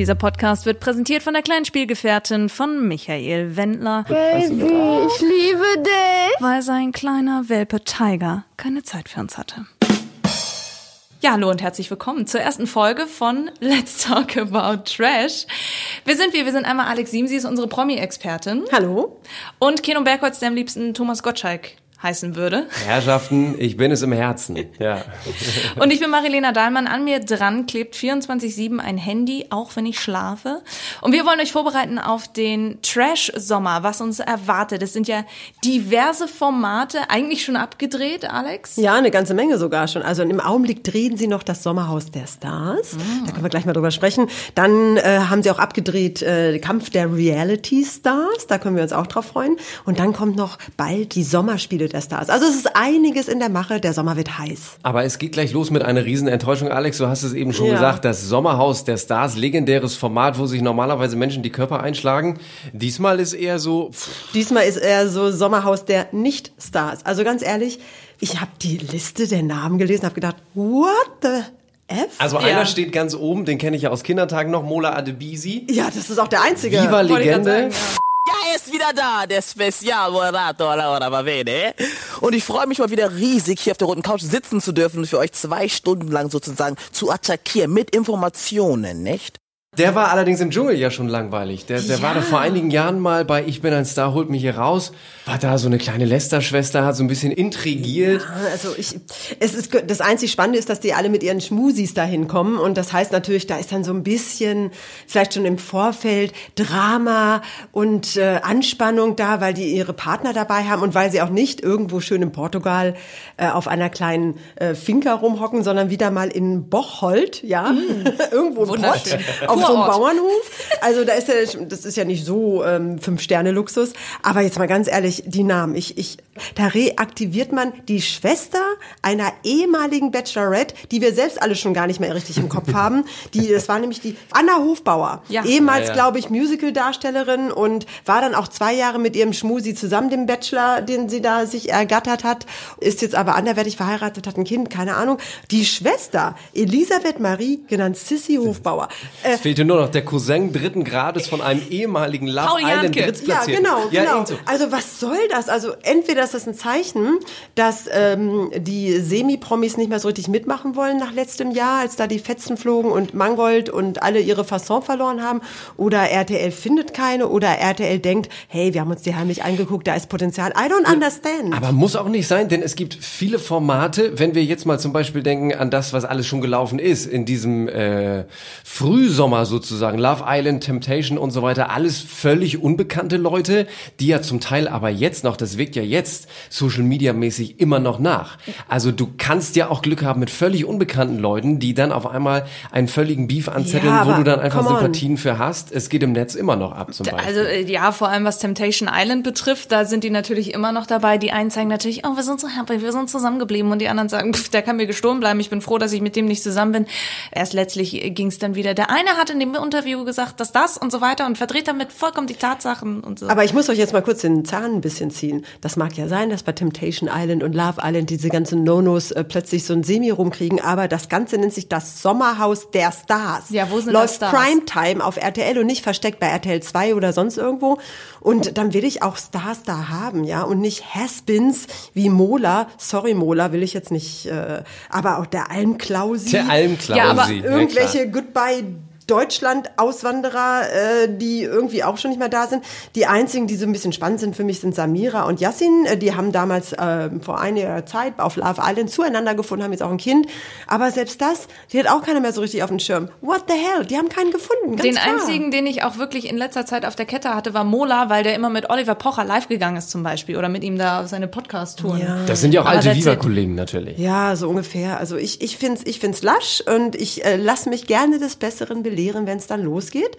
Dieser Podcast wird präsentiert von der kleinen Spielgefährtin von Michael Wendler, Baby, ich liebe dich. weil sein kleiner Welpe Tiger keine Zeit für uns hatte. Ja, hallo und herzlich willkommen zur ersten Folge von Let's Talk About Trash. Wir sind wir, wir sind einmal Alex Siemsi, ist unsere Promi-Expertin. Hallo. Und Keno Bergholz, der am liebsten Thomas Gottschalk heißen würde. Herrschaften, ich bin es im Herzen. Ja. Und ich bin Marilena Dahlmann. An mir dran klebt 24-7 ein Handy, auch wenn ich schlafe. Und wir wollen euch vorbereiten auf den Trash-Sommer, was uns erwartet. Es sind ja diverse Formate, eigentlich schon abgedreht, Alex. Ja, eine ganze Menge sogar schon. Also im Augenblick drehen sie noch das Sommerhaus der Stars. Ah. Da können wir gleich mal drüber sprechen. Dann äh, haben sie auch abgedreht äh, Kampf der Reality Stars. Da können wir uns auch drauf freuen. Und dann kommt noch bald die Sommerspiele der Stars. Also es ist einiges in der Mache. Der Sommer wird heiß. Aber es geht gleich los mit einer riesen Enttäuschung. Alex, du hast es eben schon Ja. gesagt, das Sommerhaus der Stars, legendäres Format, wo sich normalerweise Menschen die Körper einschlagen. Diesmal ist eher so, pff, Diesmal ist er so Sommerhaus der Nicht-Stars. Also ganz ehrlich, ich habe die Liste der Namen gelesen, habe gedacht, what the F? also Ja. einer steht ganz oben, den kenne ich ja aus Kindertagen noch, Mola Adebisi. ja, das ist auch der einzige. Viva Legende. Ist wieder da, der Spezialmoderator Laura Bavene. Und ich freue mich mal wieder riesig, hier auf der roten Couch sitzen zu dürfen und für euch zwei Stunden lang sozusagen zu attackieren mit Informationen, nicht? Der war allerdings im Dschungel ja schon langweilig. Der, der war da vor einigen Jahren mal bei Ich bin ein Star, holt mich hier raus. War da so eine kleine Lester-Schwester, hat so ein bisschen intrigiert. Also ich, es ist das einzig Spannende ist, dass die alle mit ihren Schmusis da hinkommen und das heißt natürlich, da ist dann so ein bisschen vielleicht schon im Vorfeld Drama und äh, Anspannung da, weil die ihre Partner dabei haben und weil sie auch nicht irgendwo schön in Portugal äh, auf einer kleinen äh, Finca rumhocken, sondern wieder mal in Bocholt, ja, irgendwo in Pott, Wunderschön. Auf so einem. Bauernhof. Also da ist ja, das ist ja nicht so ähm, fünf Sterne Luxus, aber jetzt mal ganz ehrlich, die Namen, ich, ich, da reaktiviert man die Schwester einer ehemaligen Bachelorette, die wir selbst alle schon gar nicht mehr richtig im Kopf haben. Die, das war nämlich die Anna Hofbauer, Ja. ehemals, Ja, ja. glaube ich, Musical-Darstellerin und war dann auch zwei Jahre mit ihrem Schmusi zusammen, dem Bachelor, den sie da sich ergattert hat, ist jetzt aber anderweitig verheiratet, hat ein Kind, keine Ahnung. Die Schwester, Elisabeth Marie, genannt Sissy Hofbauer. Äh, Es fehlte nur noch der Cousin dritten Grades von einem ehemaligen Love Island. Ja, Drittplatzierten. genau, Ja, genau. so. Also was soll das? Also entweder ist das ein Zeichen, dass ähm, die Semi-Promis nicht mehr so richtig mitmachen wollen nach letztem Jahr, als da die Fetzen flogen und Mangold und alle ihre Fasson verloren haben, oder RTL findet keine, oder RTL denkt, hey, wir haben uns die heimlich angeguckt, da ist Potenzial. I don't understand. Aber muss auch nicht sein, denn es gibt viele Formate, wenn wir jetzt mal zum Beispiel denken an das, was alles schon gelaufen ist, in diesem äh, Frühsommer sozusagen, Love Island, Temptation und so weiter, alles völlig unbekannte Leute, die ja zum Teil aber jetzt noch, das wirkt ja jetzt Social Media mäßig immer noch nach. Also du kannst ja auch Glück haben mit völlig unbekannten Leuten, die dann auf einmal einen völligen Beef anzetteln, Ja, wo du dann einfach on. Sympathien für hast. Es geht im Netz immer noch ab zum Beispiel. Also äh, ja, vor allem was Temptation Island betrifft, da sind die natürlich immer noch dabei. Die einen zeigen natürlich, oh, wir sind so happy, wir sind zusammengeblieben. Und die anderen sagen, pff, der kann mir gestohlen bleiben. Ich bin froh, dass ich mit dem nicht zusammen bin. Erst letztlich ging es dann wieder. Der eine hat in dem Interview gesagt, dass das und so weiter und verdreht damit vollkommen die Tatsachen und so. Aber ich muss euch jetzt mal kurz den Zahn ein bisschen ziehen. Das mag ja sein, dass bei Temptation Island und Love Island diese ganzen No-Nos äh, plötzlich so ein Semi rumkriegen, aber das Ganze nennt sich das Sommerhaus der Stars. Ja, wo sind Läuft Stars? Primetime auf RTL und nicht versteckt bei RTL 2 oder sonst irgendwo. Und dann will ich auch Stars da haben, ja, und nicht Haspins wie Mola. Sorry, Mola, will ich jetzt nicht, äh, aber auch der Almklausi. Der Almklausi. Ja, aber ja, klar. Irgendwelche Goodbye Deutschland-Auswanderer, äh, die irgendwie auch schon nicht mehr da sind. Die einzigen, die so ein bisschen spannend sind für mich, sind Samira und Yassin. Äh, Die haben damals äh, vor einiger Zeit auf Love Island zueinander gefunden, haben jetzt auch ein Kind. Aber selbst das, die hat auch keiner mehr so richtig auf dem Schirm. What the hell? Die haben keinen gefunden. Ganz den klar. einzigen, den ich auch wirklich in letzter Zeit auf der Kette hatte, war Mola, weil der immer mit Oliver Pocher live gegangen ist zum Beispiel oder mit ihm da auf seine Podcast-Touren. Ja. Das sind ja auch Aber alte. Viva-Kollegen natürlich. Ja, so ungefähr. Also ich, ich finde es ich find's lasch und ich äh, lasse mich gerne des Besseren belehren, wenn es dann losgeht.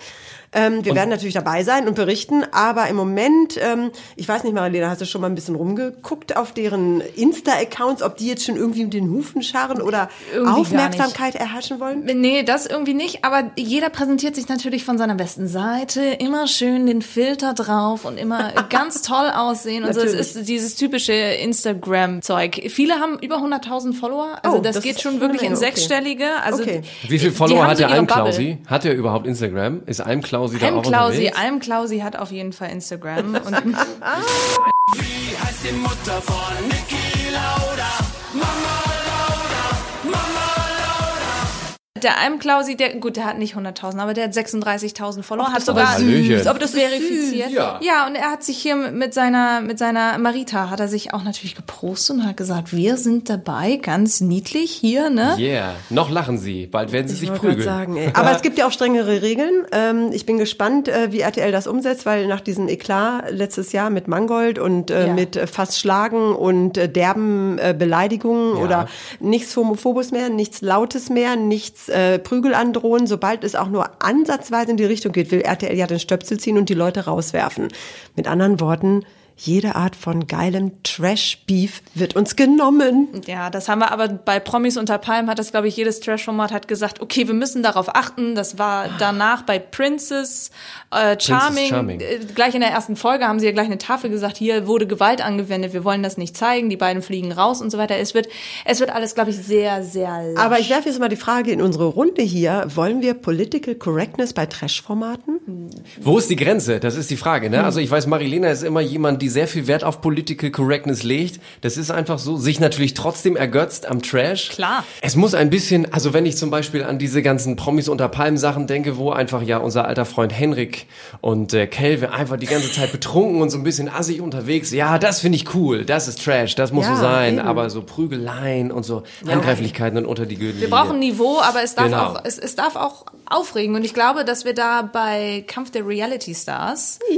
Ähm, wir werden natürlich dabei sein und berichten, aber im Moment, ähm, ich weiß nicht, Marilena, hast du schon mal ein bisschen rumgeguckt auf deren Insta-Accounts, ob die jetzt schon irgendwie mit den Hufen scharren oder Irgendwie Aufmerksamkeit erhaschen wollen? Nee, das irgendwie nicht, aber jeder präsentiert sich natürlich von seiner besten Seite, immer schön den Filter drauf und immer ganz toll aussehen und so. Es Natürlich. ist dieses typische Instagram-Zeug. Viele haben über 100.000 Follower, also Oh, das, das geht schon wirklich in okay. sechsstellige. Also Okay. Wie viele Follower hat der Almklausi? Hat er überhaupt Instagram? Ist Almklausi da Alm auch Klausi, unterwegs? Alm Klausi hat auf jeden Fall Instagram und Der Alm Klausi, der, gut, der hat nicht 100.000, aber der hat 36.000 Follower, hat sogar Hallöchen. aber das verifiziert. Ja. ja, und er hat sich hier mit seiner, mit seiner Marita, hat er sich auch natürlich gepostet und hat gesagt, wir sind dabei, ganz niedlich hier, ne? Yeah, noch lachen sie. Bald werden sie sich wollte grad prügeln. Sagen, ey. Aber es gibt ja auch strengere Regeln. Ähm, ich bin gespannt, äh, wie RTL das umsetzt, weil nach diesem Eklat letztes Jahr mit Mangold und äh, Ja. mit äh, fast Schlagen und äh, derben äh, Beleidigungen Ja. oder nichts Homophobes mehr, nichts Lautes mehr, nichts äh, Prügel androhen. Sobald es auch nur ansatzweise in die Richtung geht, will RTL ja den Stöpsel ziehen und die Leute rauswerfen. Mit anderen Worten, jede Art von geilem Trash-Beef wird uns genommen. Ja, das haben wir aber bei Promis unter Palmen hat das, glaube ich, jedes Trash-Format hat gesagt, okay, wir müssen darauf achten. Das war danach bei Princess, äh, Charming, Charming. Äh, gleich in der ersten Folge haben sie ja gleich eine Tafel gesagt, hier wurde Gewalt angewendet, wir wollen das nicht zeigen, die beiden fliegen raus und so weiter. Es wird, es wird alles, glaube ich, sehr, sehr lasch. Aber ich werfe jetzt mal die Frage in unsere Runde hier. Wollen wir Political Correctness bei Trash-Formaten? Wo ist die Grenze? Das ist die Frage. Hm. Ne? Also ich weiß, Marilena ist immer jemand, die sehr viel Wert auf Political Correctness legt. Das ist einfach so, sich natürlich trotzdem ergötzt am Trash. Klar. Es muss ein bisschen, also wenn ich zum Beispiel an diese ganzen Promis unter Palmen Sachen denke, wo einfach ja unser alter Freund Henrik und äh, Kelvin einfach die ganze Zeit betrunken und so ein bisschen assig unterwegs. Ja, das finde ich cool. Das ist Trash. Das muss Ja, so sein. eben. Aber so Prügeleien und so Handgreiflichkeiten und unter die Gürtel. Wir brauchen Niveau, aber es darf Genau. auch, es, es darf auch aufregen. Und ich glaube, dass wir da bei Kampf der Reality Stars, ja.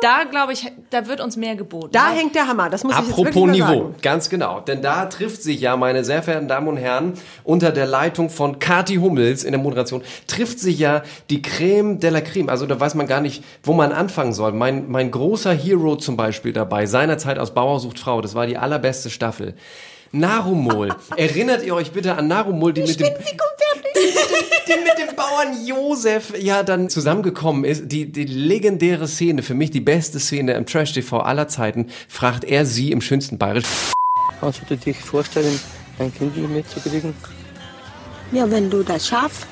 Da glaube ich, da wird uns mehr geboten. Da hängt der Hammer. Das muss ich jetzt Apropos wirklich mal Niveau, sagen. ganz genau. Denn da trifft sich ja, meine sehr verehrten Damen und Herren, unter der Leitung von Kati Hummels in der Moderation, trifft sich ja die Creme de la Creme. Also da weiß man gar nicht, wo man anfangen soll. Mein, mein großer Hero zum Beispiel dabei, seinerzeit aus Bauer sucht Frau, das war die allerbeste Staffel. Narumol. Erinnert ihr euch bitte an Narumol, die mit dem, die mit dem Bauern Josef ja dann zusammengekommen ist. Die, die legendäre Szene, für mich die beste Szene im Trash-TV aller Zeiten, fragt er sie im schönsten Bayerisch. Kannst du dir vorstellen, ein Kind mitzukriegen, Ja, wenn du das schaffst.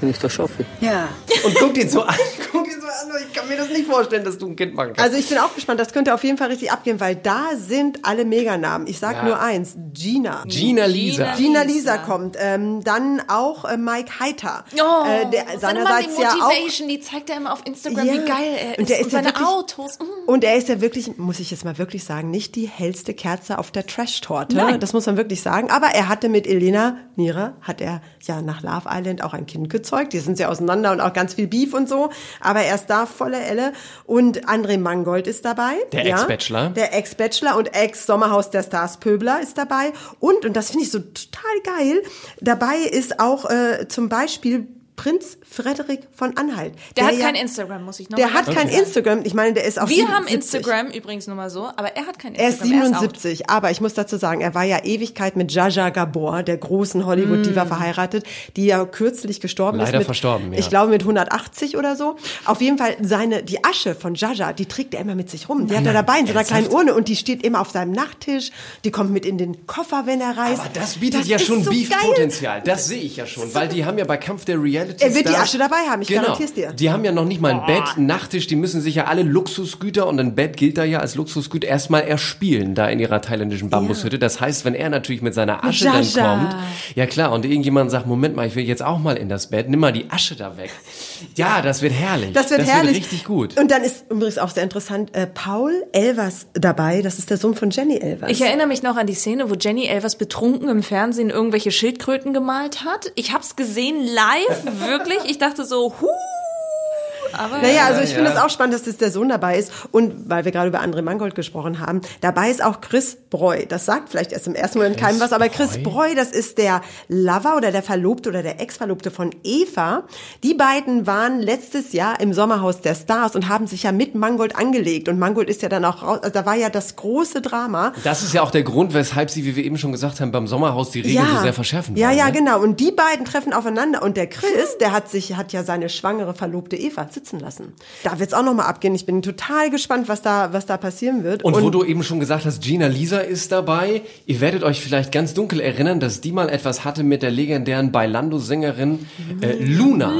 wenn ich das schaffe? Ja. Und guckt ihn so an, guckt ihn so an, ich kann mir das nicht vorstellen, dass du ein Kind machen kannst. Also ich bin auch gespannt. Das könnte auf jeden Fall richtig abgehen, weil da sind alle Meganamen. Ich sag Ja. nur eins. Gina. Gina Lisa. Gina Lisa kommt. Ähm, dann auch äh, Mike Heiter. Oh, äh, der seine seinerseits ja auch Motivation, die zeigt er immer auf Instagram, Ja. wie geil er ist. Und der ist ja seine wirklich- Autos. mm. Und er ist ja wirklich, muss ich jetzt mal wirklich sagen, nicht die hellste Kerze auf der Trash-Torte. Das muss man wirklich sagen. Aber er hatte mit Elena Nira, hat er ja nach Love Island auch ein Kind gezeugt. Die sind ja auseinander und auch ganz viel Beef und so. Aber er ist da volle Elle. Und André Mangold ist dabei. Der ja. Ex-Bachelor. Der Ex-Bachelor und Ex-Sommerhaus der Stars Pöbler ist dabei. Und, und das finde ich so total geil, dabei ist auch äh, zum Beispiel Prinz Frederik von Anhalt. Der hat ja- kein Instagram, muss ich noch Der mal hat kein sagen. Instagram. Ich meine, der ist auf Wir haben 77. Instagram übrigens nur mal so, aber er hat kein Er ist Instagram. out. 77, aber ich muss dazu sagen, er war ja Ewigkeit mit Jaja Gabor, der großen Hollywood-Diva, verheiratet, die ja kürzlich gestorben ist. Leider verstorben, ja. Ich glaube mit 180 oder so. Auf jeden Fall seine, die Asche von Jaja, die trägt er immer mit sich rum. Die hat er dabei in so einer kleinen Urne und die steht immer auf seinem Nachttisch. Die kommt mit in den Koffer, wenn er reist. Aber das bietet Das ja ist schon so. Beef-Potenzial. Das sehe ich ja schon, weil die haben ja bei Kampf der Reality Er wird die Asche dabei haben, ich genau. garantier's dir. Die haben ja noch nicht mal ein Bett, einen Nachttisch, die müssen sich ja alle Luxusgüter und ein Bett gilt da ja als Luxusgüt erstmal erspielen da in ihrer thailändischen Bambushütte. Das heißt, wenn er natürlich mit seiner Asche dann Jaja. kommt, ja klar, und irgendjemand sagt, Moment mal, ich will jetzt auch mal in das Bett, nimm mal die Asche da weg. Ja, das wird herrlich. Das wird das herrlich. Wird richtig gut. Und dann ist übrigens auch sehr interessant, äh, Paul Elvers dabei. Das ist der Sohn von Jenny Elvers. Ich erinnere mich noch an die Szene, wo Jenny Elvers betrunken im Fernsehen irgendwelche Schildkröten gemalt hat. Ich hab's gesehen live, wirklich. Ich dachte so, huh. Aber Naja, also ich finde ja. es auch spannend, dass das der Sohn dabei ist. Und weil wir gerade über André Mangold gesprochen haben, dabei ist auch Chris Breu. Das sagt vielleicht erst im ersten Moment keinem was, aber Chris Breu, das ist der Lover oder der Verlobte oder der Ex-Verlobte von Eva. Die beiden waren letztes Jahr im Sommerhaus der Stars und haben sich ja mit Mangold angelegt. Und Mangold ist ja dann auch raus, also da war ja das große Drama. Das ist ja auch der Grund, weshalb sie, wie wir eben schon gesagt haben, beim Sommerhaus die Regeln so sehr verschärfen Ja, wollen, ja, ne? genau. Und die beiden treffen aufeinander. Und der Chris, der hat sich, hat ja seine schwangere Verlobte Eva sitzen lassen. Da wird's auch noch mal abgehen. Ich bin total gespannt, was da, was da passieren wird. Und, wo du eben schon gesagt hast, Gina Lisa ist dabei. Ihr werdet euch vielleicht ganz dunkel erinnern, dass die mal etwas hatte mit der legendären Bailando-Sängerin äh, Luna.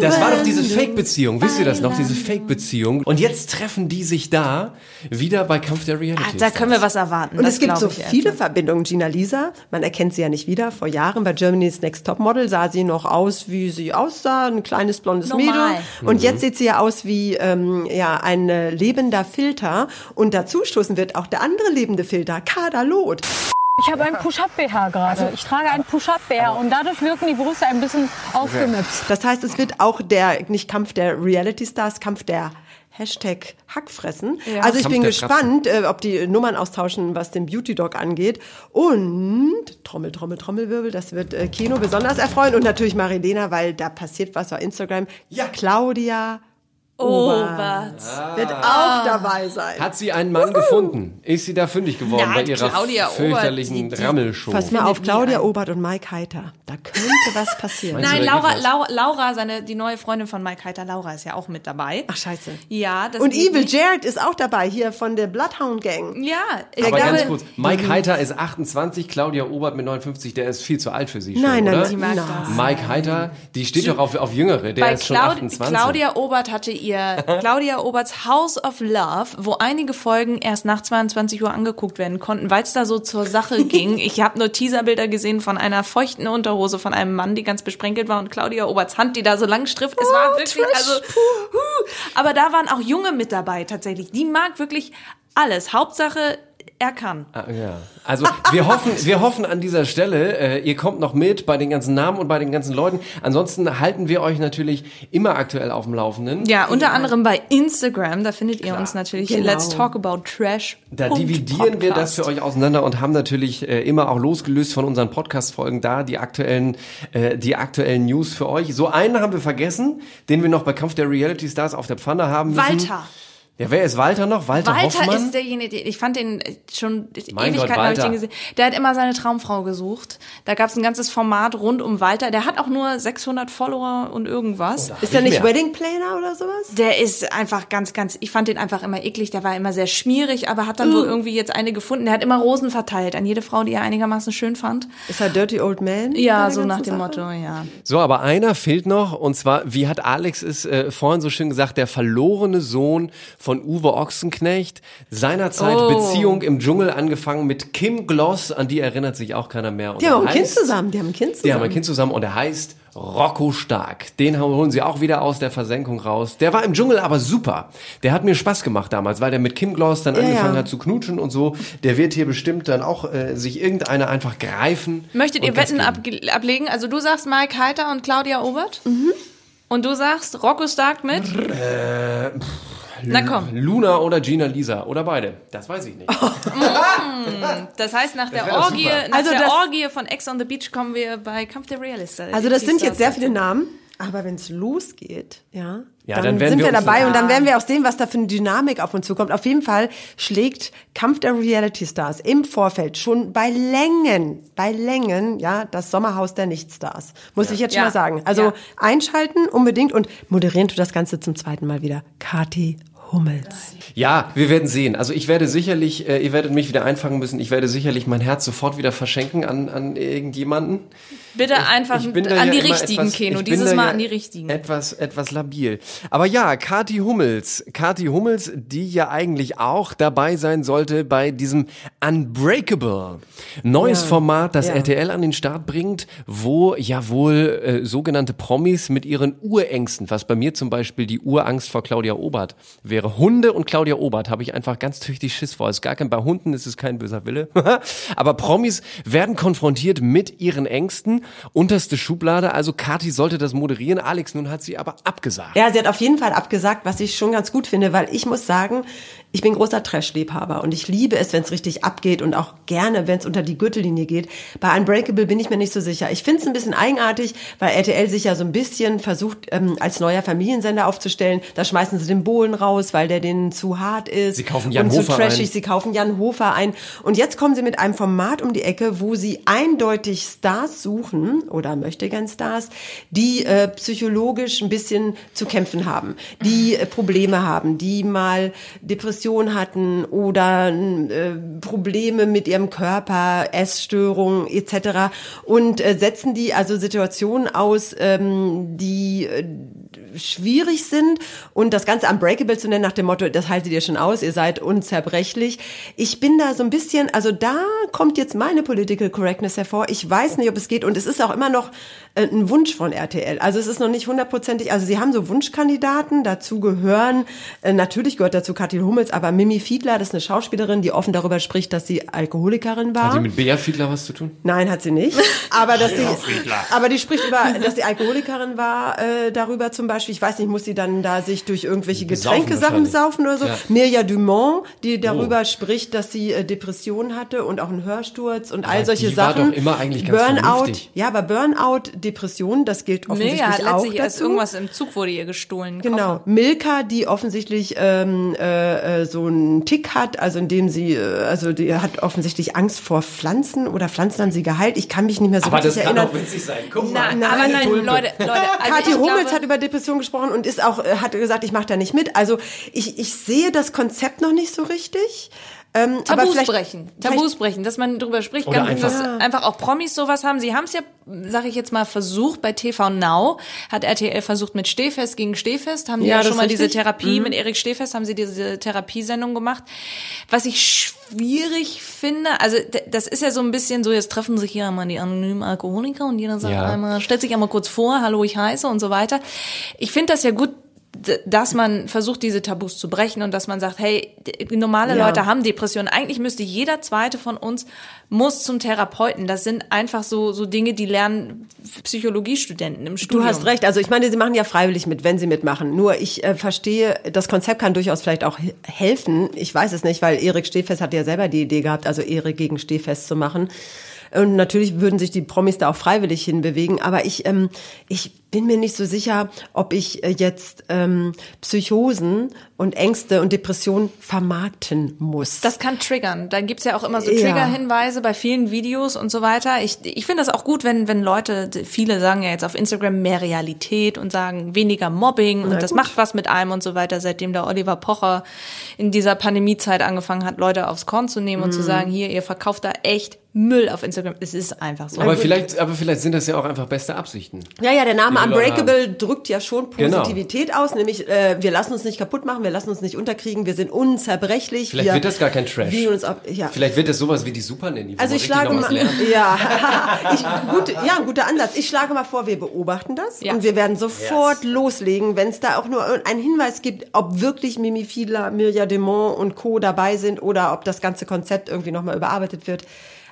Das war doch diese Fake-Beziehung. Wisst ihr das noch? Diese Fake-Beziehung. Und jetzt treffen die sich da wieder bei Kampf der Reality. Ah, da können wir was erwarten. Und das es gibt so viele. Verbindungen. Gina Lisa, man erkennt sie ja nicht wieder. Vor Jahren bei Germany's Next Topmodel sah sie noch aus, wie sie aussah, ein kleines blondes Normal. Mädel. Und jetzt sieht sie ja aus wie ähm, ja ein äh, lebender Filter. Und dazu stoßen wird auch der andere lebende Filter, Kader Loth. Ich habe einen Push-Up-BH gerade. Ich trage einen Push-Up-BH und dadurch wirken die Brüste ein bisschen aufgemüpft. Das heißt, es wird auch der, nicht Kampf der Reality Stars, Kampf der Hashtag Hackfressen. Also ich Kampf bin gespannt, äh, ob die Nummern austauschen, was den Beauty Dog angeht. Und Trommel, Trommel, Trommelwirbel, das wird äh, Kino besonders erfreuen. Und natürlich Marilena, weil da passiert was auf Instagram. Ja. Claudia Obert wird auch dabei sein. Hat sie einen Mann gefunden? Ist sie da fündig geworden Na, bei ihrer Claudia Obert, fürchterlichen die- die- Rammelshow? Pass mal auf, Claudia. Obert und Mike Heiter. Da könnte was passieren. Nein, Laura, was? Laura, Laura, seine, die neue Freundin von Mike Heiter, Laura ist ja auch mit dabei. Ach scheiße. Ja, das Und Evil nicht. Jared ist auch dabei, hier von der Bloodhound Gang. Ja, ich Aber glaube, ganz kurz, Mike Heiter ist 28, Claudia Obert mit 59, der ist viel zu alt für sie schon, Nein, nein, oder? die mag das. Mike Heiter, die steht doch auf, auf Jüngere, der bei ist schon Claud 28. Claudia Obert hatte ihr Claudia Oberts House of Love, wo einige Folgen erst nach 22 Uhr angeguckt werden konnten, weil es da so zur Sache ging. Ich habe nur Teaserbilder gesehen von einer feuchten Unterhose von einem Mann, die ganz besprenkelt war und Claudia Oberts Hand, die da so lang strifft. Es war wirklich also aber da waren auch Junge mit dabei tatsächlich. Die mag wirklich alles. Hauptsache er kann. Ah, Ja. Also wir hoffen, wir hoffen an dieser Stelle, äh, ihr kommt noch mit bei den ganzen Namen und bei den ganzen Leuten. Ansonsten halten wir euch natürlich immer aktuell auf dem Laufenden. Ja, unter anderem bei Instagram, da findet ihr uns natürlich Genau. Let's Talk About Trash. Da dividieren wir das für euch auseinander und haben natürlich äh, immer auch losgelöst von unseren Podcast-Folgen da die aktuellen, äh, die aktuellen News für euch. So einen haben wir vergessen, den wir noch bei Kampf der Reality Stars auf der Pfanne haben müssen. Walter. Ja, wer ist Walter noch? Walter, Walter Hoffmann? ist derjenige, ich fand den schon Mein Ewigkeiten habe ich den gesehen. Der hat immer seine Traumfrau gesucht. Da gab es ein ganzes Format rund um Walter. Der hat auch nur 600 Follower und irgendwas. Ist der nicht mehr. Wedding Planner oder sowas? Der ist einfach ganz, ganz, ich fand den einfach immer eklig. Der war immer sehr schmierig, aber hat Uh. dann wohl irgendwie jetzt eine gefunden. Der hat immer Rosen verteilt an jede Frau, die er einigermaßen schön fand. Ist er Dirty Old Man? Ja, so nach dem Sache? Motto, ja. So, aber einer fehlt noch und zwar, wie hat Alex es äh, vorhin so schön gesagt, der verlorene Sohn von Uwe Ochsenknecht. Seinerzeit Oh. Beziehung im Dschungel angefangen mit Kim Gloss, an die erinnert sich auch keiner mehr. Und Die haben ein Kind heißt- zusammen. Die haben ein Kind zusammen. Die haben ein Kind zusammen und er heißt Rocco Stark. Den holen sie auch wieder aus der Versenkung raus. Der war im Dschungel aber super. Der hat mir Spaß gemacht damals, weil der mit Kim Gloss dann Ja, angefangen ja. hat zu knutschen und so. Der wird hier bestimmt dann auch äh, sich irgendeine einfach greifen. Möchtet ihr Wetten abge- ablegen? Also du sagst Mike Heiter und Claudia Obert? Mhm. Und du sagst Rocco Stark mit? Äh, Na komm. Luna oder Gina Lisa oder beide. Das weiß ich nicht. Das heißt, nach der wär doch Orgie, nach Also der das- Orgie von Ex on the Beach kommen wir bei Kampf der Realist. Also das sind jetzt sehr viele Namen. Aber wenn es losgeht, ja, Ja, dann, dann sind wir wir dabei und dann werden wir auch sehen, was da für eine Dynamik auf uns zukommt. Auf jeden Fall schlägt Kampf der Reality Stars im Vorfeld schon bei Längen, bei Längen, ja, das Sommerhaus der Nichtstars. Muss ich jetzt schon Ja. mal sagen. Also Ja. einschalten unbedingt und moderieren tut das Ganze zum zweiten Mal wieder. Kati Hummels. Ja, wir werden sehen. Also ich werde sicherlich, äh, ihr werdet mich wieder einfangen müssen. Ich werde sicherlich mein Herz sofort wieder verschenken an, an irgendjemanden. Bitte einfach an ja die richtigen, etwas, Keno. Dieses Mal ja an die richtigen. Etwas, etwas labil. Aber ja, Kati Hummels. Kati Hummels, die ja eigentlich auch dabei sein sollte bei diesem Unbreakable. Neues Format, das ja. RTL an den Start bringt, wo ja wohl äh, sogenannte Promis mit ihren Urängsten, was bei mir zum Beispiel die Urangst vor Claudia Obert wäre. Hunde und Claudia Obert habe ich einfach ganz tüchtig Schiss vor. Es ist gar kein, bei Hunden ist es kein böser Wille. Aber Promis werden konfrontiert mit ihren Ängsten Unterste Schublade. Also Kati sollte das moderieren. Alex, nun hat sie aber abgesagt. Ja, sie hat auf jeden Fall abgesagt, was ich schon ganz gut finde, weil ich muss sagen, ich bin großer Trash-Liebhaber und ich liebe es, wenn es richtig abgeht und auch gerne, wenn es unter die Gürtellinie geht. Bei Unbreakable bin ich mir nicht so sicher. Ich finde es ein bisschen eigenartig, weil RTL sich ja so ein bisschen versucht, ähm, als neuer Familiensender aufzustellen. Da schmeißen sie den Bohlen raus, weil der denen zu hart ist. Sie kaufen Jan und Hofer zu trashig. ein. Sie kaufen Jan Hofer ein. Und jetzt kommen sie mit einem Format um die Ecke, wo sie eindeutig Stars suchen oder möchte gern Stars, die äh, psychologisch ein bisschen zu kämpfen haben, die äh, Probleme haben, die mal Depressionen hatten oder äh, Probleme mit ihrem Körper, Essstörungen etc. Und äh, setzen die also Situationen aus, ähm, die äh, schwierig sind und das Ganze unbreakable zu nennen nach dem Motto, das haltet ihr schon aus, ihr seid unzerbrechlich. Ich bin da so ein bisschen, also da kommt jetzt meine Political Correctness hervor. Ich weiß nicht, ob es geht und es ist auch immer noch äh, ein Wunsch von RTL. Also es ist noch nicht hundertprozentig, also sie haben so Wunschkandidaten, dazu gehören, äh, natürlich gehört dazu Kathi Hummels, aber Mimi Fiedler, das ist eine Schauspielerin, die offen darüber spricht, dass sie Alkoholikerin war. Hat die mit Bea Fiedler was zu tun? Nein, hat sie nicht. Aber dass sie, aber die spricht über, dass sie Alkoholikerin war, äh, darüber zum Beispiel. Ich weiß nicht, muss sie dann da sich durch irgendwelche Getränkesachen saufen oder so. Ja. Mirja Dumont, die darüber spricht, dass sie äh, Depressionen hatte und auch einen Hörsturz und all Aber solche die war Sachen. doch immer eigentlich ganz Burnout, vernünftig. ja, aber Burnout, Depression, das gilt offensichtlich ja, hat auch letztlich erst dazu. irgendwas im Zug wurde ihr gestohlen. Genau. Koffer. Milka, die offensichtlich ähm, äh, äh, so einen Tick hat, also indem sie, äh, also die hat offensichtlich Angst vor Pflanzen oder Pflanzen haben sie geheilt. Ich kann mich nicht mehr so Aber richtig das kann erinnern. doch witzig sein. Guck Na, mal. aber nein. Leute, Leute. Also Kathi Hummels glaube, hat über Depression gesprochen und ist auch, äh, hat gesagt, ich mache da nicht mit. Also ich, ich sehe das Konzept noch nicht so richtig. Ähm, Tabus vielleicht- brechen. Tabus brechen, dass man drüber spricht, Oder ganz, dass einfach- einfach auch Promis sowas haben. Sie haben es ja, sage ich jetzt mal, versucht bei TV Now, hat RTL versucht mit Stehfest gegen Stehfest, haben die Ja, ja, schon mal diese richtig. Therapie mit Erik Stehfest, haben sie diese Therapiesendung gemacht. Was ich schwierig finde, also das ist ja so ein bisschen so, jetzt treffen sich hier einmal die anonymen Alkoholiker und jeder sagt Ja. einmal, stellt sich einmal kurz vor, hallo, ich heiße und so weiter. Ich finde das ja gut, dass man versucht, diese Tabus zu brechen und dass man sagt, hey, normale Ja. Leute haben Depressionen. Eigentlich müsste jeder zweite von uns muss zum Therapeuten. Das sind einfach so, so Dinge, die lernen Psychologiestudenten im Studium. Du hast recht. Also ich meine, sie machen ja freiwillig mit, wenn sie mitmachen. Nur ich äh, verstehe, das Konzept kann durchaus vielleicht auch he- helfen. Ich weiß es nicht, weil Erik Stehfest hat ja selber die Idee gehabt, also Erik gegen Stehfest zu machen. Und natürlich würden sich die Promis da auch freiwillig hinbewegen. Aber ich, ähm, ich bin mir nicht so sicher, ob ich äh, jetzt ähm, Psychosen und Ängste und Depressionen vermarkten muss. Das kann triggern. Da gibt's ja auch immer so Ja. Triggerhinweise bei vielen Videos und so weiter. Ich, ich finde das auch gut, wenn, wenn Leute, viele sagen ja jetzt auf Instagram mehr Realität und sagen weniger Mobbing und das gut. macht was mit einem und so weiter, seitdem der Oliver Pocher in dieser Pandemiezeit angefangen hat, Leute aufs Korn zu nehmen Mhm. und zu sagen, hier, ihr verkauft da echt Müll auf Instagram. Es ist einfach so. Aber vielleicht, aber vielleicht sind das ja auch einfach beste Absichten. Ja, ja, der Name Unbreakable drückt ja schon Genau. Positivität aus, nämlich äh, wir lassen uns nicht kaputt machen, wir lassen uns nicht unterkriegen, wir sind unzerbrechlich. Vielleicht wir, wird das gar kein Trash. Ab, ja. Vielleicht wird das sowas wie die Super Nanny. wo Also ich schlage mal, ja, ich, gut, ja, ein guter Ansatz. Ich schlage mal vor, wir beobachten das Ja. und wir werden sofort loslegen, wenn es da auch nur einen Hinweis gibt, ob wirklich Mimi Fiedler, Mirja Demont und Co. dabei sind oder ob das ganze Konzept irgendwie nochmal überarbeitet wird.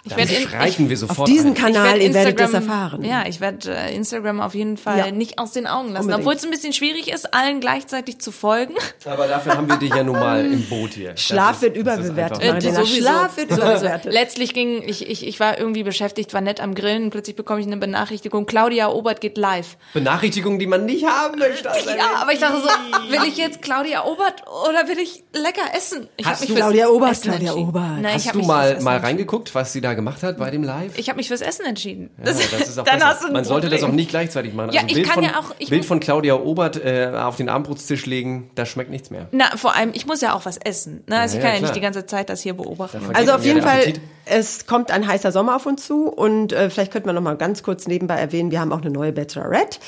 Ich Dann werd in- wir Auf sofort diesen ein. Kanal, Ich ihr werd werdet das Instagram- erfahren. Ja, ich werde äh, Instagram auf jeden Fall Ja. nicht aus den Augen lassen. Obwohl es ein bisschen schwierig ist, allen gleichzeitig zu folgen. Aber dafür haben wir dich ja nun mal im Boot hier. Schlaf ist- wird das ist überbewertet, sowieso. Schlaf wird überbewertet. Letztlich ging, ich, ich, ich war irgendwie beschäftigt, war nett am Grillen plötzlich bekomme ich eine Benachrichtigung, Claudia Obert geht live. Benachrichtigungen, die man nicht haben möchte. einer Ja, aber ich dachte so, will ich jetzt Claudia Obert oder will ich lecker essen? Ich Hast hab mich Claudia Obert, Claudia. Obert. Nein, ich Hast du mich mal, mal reingeguckt, was sie da gemacht hat bei dem Live? Ich habe mich fürs Essen entschieden. Ja, das ist auch dann besser. hast du ein Man sollte das auch Problem. nicht gleichzeitig machen. Ja, Also ich Bild kann von, ja auch- ich Bild von Claudia Obert äh, auf den Armbrutstisch legen, da schmeckt nichts mehr. Na, vor allem, ich muss ja auch was essen. Ne? Also Ja, ich kann ja, ja, nicht die ganze Zeit das hier beobachten. Also auf jeden Fall, Appetit. es kommt ein heißer Sommer auf uns zu und äh, vielleicht könnte man noch mal ganz kurz nebenbei erwähnen, wir haben auch eine neue Bachelorette.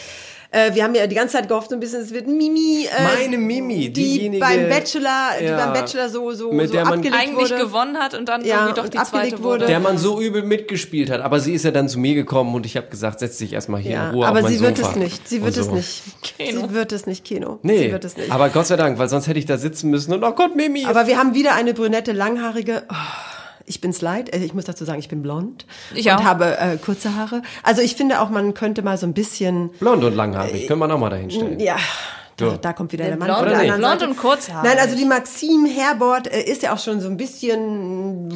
Äh, wir haben ja die ganze Zeit gehofft, so ein bisschen, es wird Mimi. Äh, Meine Mimi, die diejenige- beim Bachelor, die Ja, beim Bachelor so so, mit so der man- abgelegt Eigentlich wurde. gewonnen hat und dann Ja, irgendwie doch die abgelegt zweite wurde. Der man so übel mitgespielt hat. Aber sie ist ja dann zu mir gekommen und ich habe gesagt, setz dich erstmal hier Ja, in Ruhe aber auf mein sie wird Sofa. es nicht. Sie wird es nicht. Keno. Sie wird es nicht, Kino. Nee, Sie wird es nicht. aber Gott sei Dank, weil sonst hätte ich da sitzen müssen und oh Gott, Mimi. Aber wir haben wieder eine brünette, langhaarige. Oh, Ich bin's leid. Äh, Ich muss dazu sagen, ich bin blond Ich und auch. habe äh, kurze Haare. Also ich finde auch, man könnte mal so ein bisschen, Blond und langhaarig, können wir noch mal dahin stellen. ja. Da, da kommt wieder der Mann blond- von der anderen blond und kurzhaarig. Nein, also die Maxime Herbert äh, ist ja auch schon so ein bisschen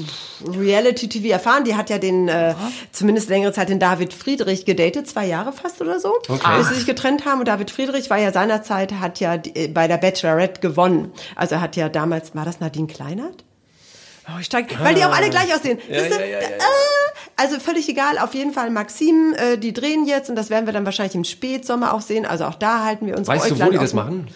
Reality-TV erfahren. Die hat ja den, äh, zumindest längere Zeit den David Friedrich gedatet, zwei Jahre fast oder so, Okay. bis sie sich getrennt haben. Und David Friedrich war ja seinerzeit, hat ja die, äh, bei der Bachelorette gewonnen. Also er hat ja damals, war das Nadine Kleinert? Oh, ich steig, weil die auch alle gleich aussehen. Ja, ja, ja, ja, ja. Äh, also völlig egal, auf jeden Fall Maxim, äh, die drehen jetzt und das werden wir dann wahrscheinlich im Spätsommer auch sehen. Also auch da halten wir unsere Weißt du, wo die das machen?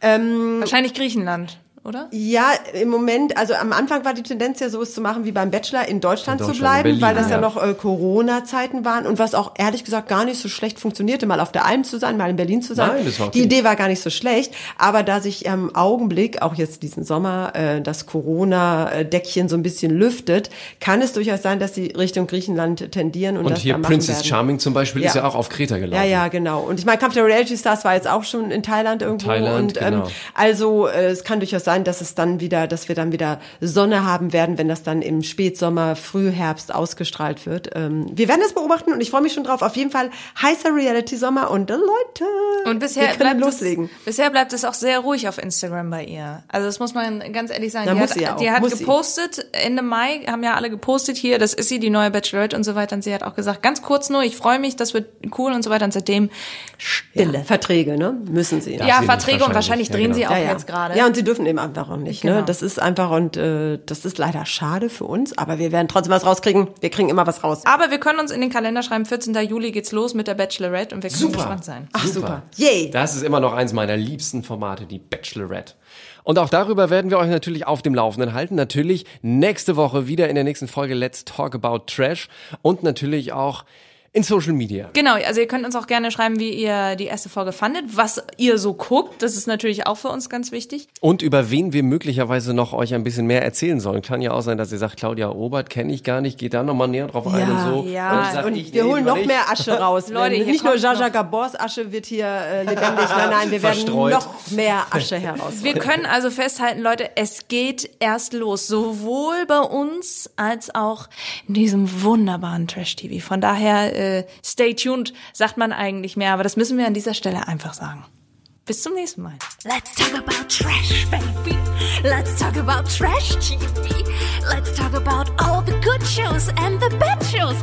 Wahrscheinlich Griechenland, oder? Ja, im Moment, also am Anfang war die Tendenz ja so, es zu machen wie beim Bachelor in Deutschland, In zu Deutschland, bleiben, in Berlin, weil das ja, ja. noch äh, Corona-Zeiten waren und was auch ehrlich gesagt gar nicht so schlecht funktionierte, mal auf der Alm zu sein, mal in Berlin zu sein. Nein, das war okay. Die Idee war gar nicht so schlecht, aber da sich im Augenblick, auch jetzt diesen Sommer, äh, das Corona-Deckchen so ein bisschen lüftet, kann es durchaus sein, dass sie Richtung Griechenland tendieren und, Und das hier da Princess werden. Charming zum Beispiel ist Ja. ja auch auf Kreta gelaufen. Ja, ja, genau. Und ich meine, Kampf der Reality Stars war jetzt auch schon in Thailand irgendwo. Thailand, und ähm, genau. also äh, es kann durchaus sein, dass es dann wieder, dass wir dann wieder Sonne haben werden, wenn das dann im Spätsommer, Frühherbst ausgestrahlt wird. Ähm, wir werden das beobachten und ich freue mich schon drauf. Auf jeden Fall heißer Reality-Sommer und Leute, Und bisher wir können bleibt loslegen. Es, bisher bleibt es auch sehr ruhig auf Instagram bei ihr. Also das muss man ganz ehrlich sagen. Na, die muss hat, sie ja auch. die hat Muss sie. gepostet Ende Mai, haben ja alle gepostet hier, das ist sie, die neue Bachelorette und so weiter. Und sie hat auch gesagt, ganz kurz nur, ich freue mich, das wird cool und so weiter. Und seitdem Stille. Ja, Verträge, ne? Müssen sie. Ja, sie nicht Verträge und wahrscheinlich. wahrscheinlich Ja, drehen genau. sie auch ja, ja. jetzt gerade. Ja, und sie dürfen eben einfach auch nicht. Ne? Genau. Das ist einfach und äh, das ist leider schade für uns, aber wir werden trotzdem was rauskriegen. Wir kriegen immer was raus. Aber wir können uns in den Kalender schreiben, 14. Juli geht's los mit der Bachelorette und wir können Super. gespannt sein. Ach super. Yay. Das ist immer noch eins meiner liebsten Formate, die Bachelorette. Und auch darüber werden wir euch natürlich auf dem Laufenden halten. Natürlich nächste Woche wieder in der nächsten Folge Let's Talk About Trash und natürlich auch in Social Media. Genau, also ihr könnt uns auch gerne schreiben, wie ihr die erste Folge fandet, was ihr so guckt. Das ist natürlich auch für uns ganz wichtig. Und über wen wir möglicherweise noch euch ein bisschen mehr erzählen sollen. Kann ja auch sein, dass ihr sagt, Claudia Obert kenne ich gar nicht, geht da nochmal näher drauf ein und so. ja. Und, Und, ich sag, und ich, wir holen noch nicht. mehr Asche raus. Leute, nicht nur Jaja Gabors Asche wird hier äh, lebendig. Nein, nein, wir werden Verstreut. noch mehr Asche heraus. Wir können also festhalten, Leute, es geht erst los. Sowohl bei uns als auch in diesem wunderbaren Trash-TV. Von daher, äh, stay tuned, sagt man eigentlich mehr. Aber das müssen wir an dieser Stelle einfach sagen. Bis zum nächsten Mal. Let's talk about trash, baby. Let's talk about trash TV. Let's talk about all the good shows and the bad shows